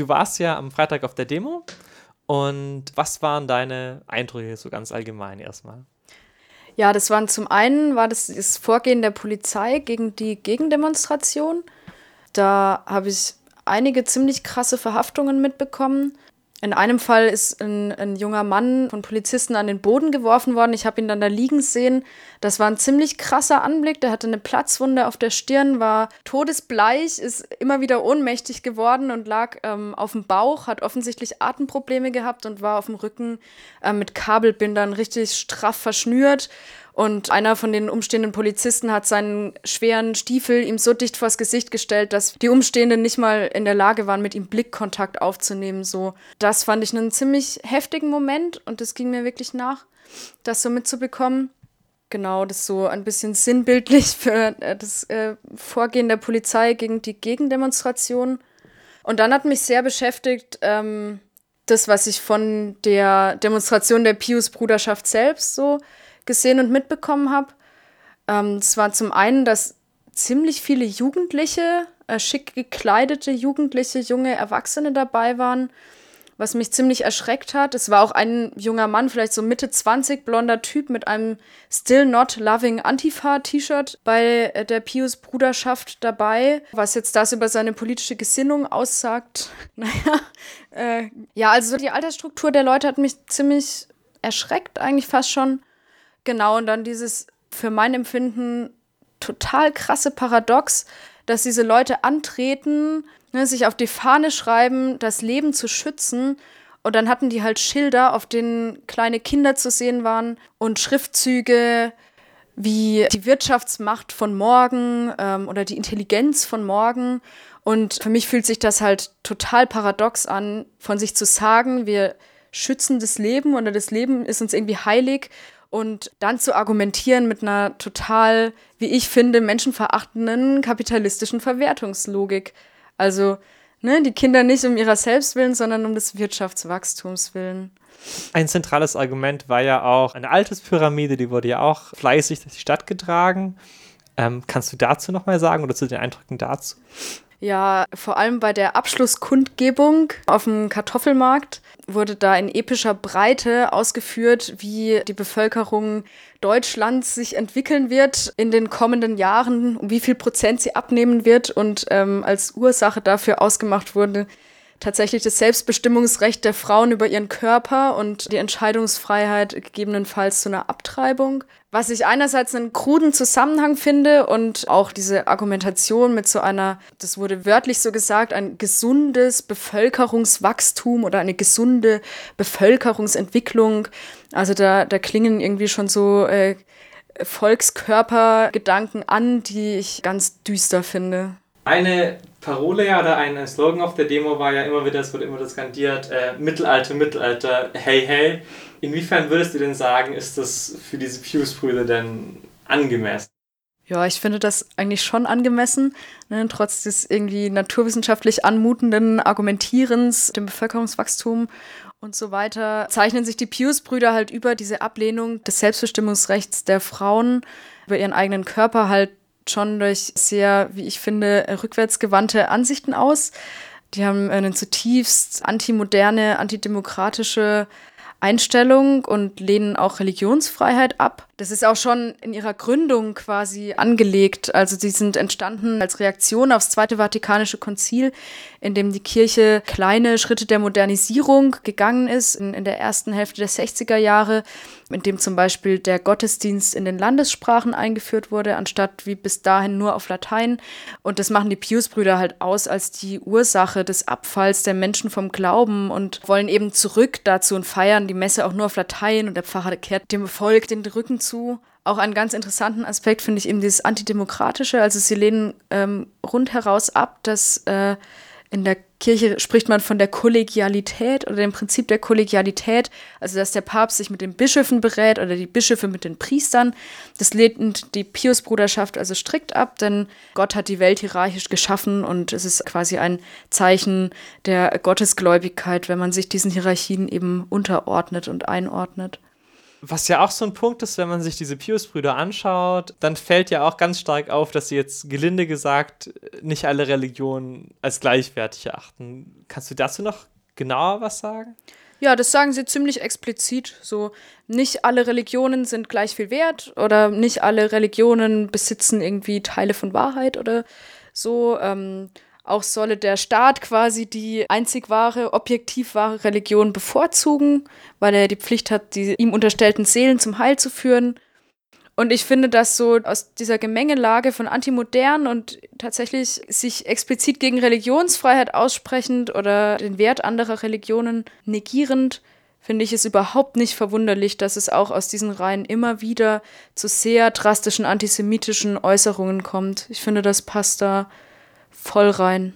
Du warst ja am Freitag auf der Demo. Und was waren deine Eindrücke so ganz allgemein erstmal? Ja, das waren zum einen war das das Vorgehen der Polizei gegen die Gegendemonstration. Da habe ich einige ziemlich krasse Verhaftungen mitbekommen. In einem Fall ist ein, ein, junger Mann von Polizisten an den Boden geworfen worden. Ich habe ihn dann da liegen sehen. Das war ein ziemlich krasser Anblick. Der hatte eine Platzwunde auf der Stirn, war todesbleich, ist immer wieder ohnmächtig geworden und lag ähm, auf dem Bauch, hat offensichtlich Atemprobleme gehabt und war auf dem Rücken äh, mit Kabelbindern richtig straff verschnürt. Und einer von den umstehenden Polizisten hat seinen schweren Stiefel ihm so dicht vors Gesicht gestellt, dass die Umstehenden nicht mal in der Lage waren, mit ihm Blickkontakt aufzunehmen. So, das fand ich einen ziemlich heftigen Moment und das ging mir wirklich nach, das so mitzubekommen. Genau, das so ein bisschen sinnbildlich für äh, das äh, Vorgehen der Polizei gegen die Gegendemonstration. Und dann hat mich sehr beschäftigt, ähm, das, was ich von der Demonstration der Pius-Bruderschaft selbst so gesehen und mitbekommen habe. Ähm, es war zum einen, dass ziemlich viele Jugendliche, äh, schick gekleidete Jugendliche, junge Erwachsene dabei waren, was mich ziemlich erschreckt hat. Es war auch ein junger Mann, vielleicht so Mitte 20, blonder Typ mit einem Still Not Loving Antifa-T-Shirt bei äh, der Pius-Bruderschaft dabei. Was jetzt das über seine politische Gesinnung aussagt, naja, äh, ja, also die Altersstruktur der Leute hat mich ziemlich erschreckt, eigentlich fast schon. Genau, und dann dieses für mein Empfinden total krasse Paradox, dass diese Leute antreten, ne, sich auf die Fahne schreiben, das Leben zu schützen. Und dann hatten die halt Schilder, auf denen kleine Kinder zu sehen waren und Schriftzüge wie die Wirtschaftsmacht von morgen ähm, oder die Intelligenz von morgen. Und für mich fühlt sich das halt total paradox an, von sich zu sagen, wir schützen das Leben oder das Leben ist uns irgendwie heilig und dann zu argumentieren mit einer total, wie ich finde, menschenverachtenden kapitalistischen Verwertungslogik. Also ne, die Kinder nicht um ihrer selbst willen, sondern um des Wirtschaftswachstums willen. Ein zentrales Argument war ja auch eine Alterspyramide, die wurde ja auch fleißig durch die Stadt getragen. Ähm, kannst du dazu nochmal sagen oder zu den Eindrücken dazu? Ja, vor allem bei der Abschlusskundgebung auf dem Kartoffelmarkt wurde da in epischer Breite ausgeführt, wie die Bevölkerung Deutschlands sich entwickeln wird in den kommenden Jahren, wie viel Prozent sie abnehmen wird und ähm, als Ursache dafür ausgemacht wurde, tatsächlich das Selbstbestimmungsrecht der Frauen über ihren Körper und die Entscheidungsfreiheit gegebenenfalls zu einer Abtreibung. Was ich einerseits einen kruden Zusammenhang finde und auch diese Argumentation mit so einer, das wurde wörtlich so gesagt, ein gesundes Bevölkerungswachstum oder eine gesunde Bevölkerungsentwicklung. Also da, da klingen irgendwie schon so äh, Volkskörpergedanken an, die ich ganz düster finde. Eine Parole ja oder ein Slogan auf der Demo war ja immer wieder, es wurde immer das skandiert, äh, Mittelalter, Mittelalter, hey, hey. Inwiefern würdest du denn sagen, ist das für diese Pius-Brüder denn angemessen? Ja, ich finde das eigentlich schon angemessen, ne, trotz des irgendwie naturwissenschaftlich anmutenden Argumentierens, dem Bevölkerungswachstum und so weiter, zeichnen sich die Pius-Brüder halt über diese Ablehnung des Selbstbestimmungsrechts der Frauen, über ihren eigenen Körper halt schon durch sehr, wie ich finde, rückwärtsgewandte Ansichten aus. Die haben eine zutiefst antimoderne, antidemokratische Einstellung und lehnen auch Religionsfreiheit ab. Das ist auch schon in ihrer Gründung quasi angelegt. Also sie sind entstanden als Reaktion aufs Zweite Vatikanische Konzil, in dem die Kirche kleine Schritte der Modernisierung gegangen ist in, in der ersten Hälfte der 60er Jahre, in dem zum Beispiel der Gottesdienst in den Landessprachen eingeführt wurde, anstatt wie bis dahin nur auf Latein. Und das machen die Pius-Brüder halt aus als die Ursache des Abfalls der Menschen vom Glauben und wollen eben zurück dazu und feiern die Messe auch nur auf Latein und der Pfarrer kehrt dem Volk den Rücken zu. Auch einen ganz interessanten Aspekt finde ich eben dieses Antidemokratische. Also sie lehnen ähm, rundheraus ab, dass äh, in der Kirche spricht man von der Kollegialität oder dem Prinzip der Kollegialität, also dass der Papst sich mit den Bischöfen berät oder die Bischöfe mit den Priestern. Das lehnt die Pius-Bruderschaft also strikt ab, denn Gott hat die Welt hierarchisch geschaffen und es ist quasi ein Zeichen der Gottesgläubigkeit, wenn man sich diesen Hierarchien eben unterordnet und einordnet. Was ja auch so ein Punkt ist, wenn man sich diese Pius-Brüder anschaut, dann fällt ja auch ganz stark auf, dass sie jetzt gelinde gesagt nicht alle Religionen als gleichwertig erachten. Kannst du dazu noch genauer was sagen? Ja, das sagen sie ziemlich explizit. So, nicht alle Religionen sind gleich viel wert oder nicht alle Religionen besitzen irgendwie Teile von Wahrheit oder so. Ähm, auch solle der Staat quasi die einzig wahre, objektiv wahre Religion bevorzugen, weil er die Pflicht hat, die ihm unterstellten Seelen zum Heil zu führen. Und ich finde, dass so aus dieser Gemengelage von antimodern und tatsächlich sich explizit gegen Religionsfreiheit aussprechend oder den Wert anderer Religionen negierend, finde ich es überhaupt nicht verwunderlich, dass es auch aus diesen Reihen immer wieder zu sehr drastischen antisemitischen Äußerungen kommt. Ich finde, das passt da voll rein.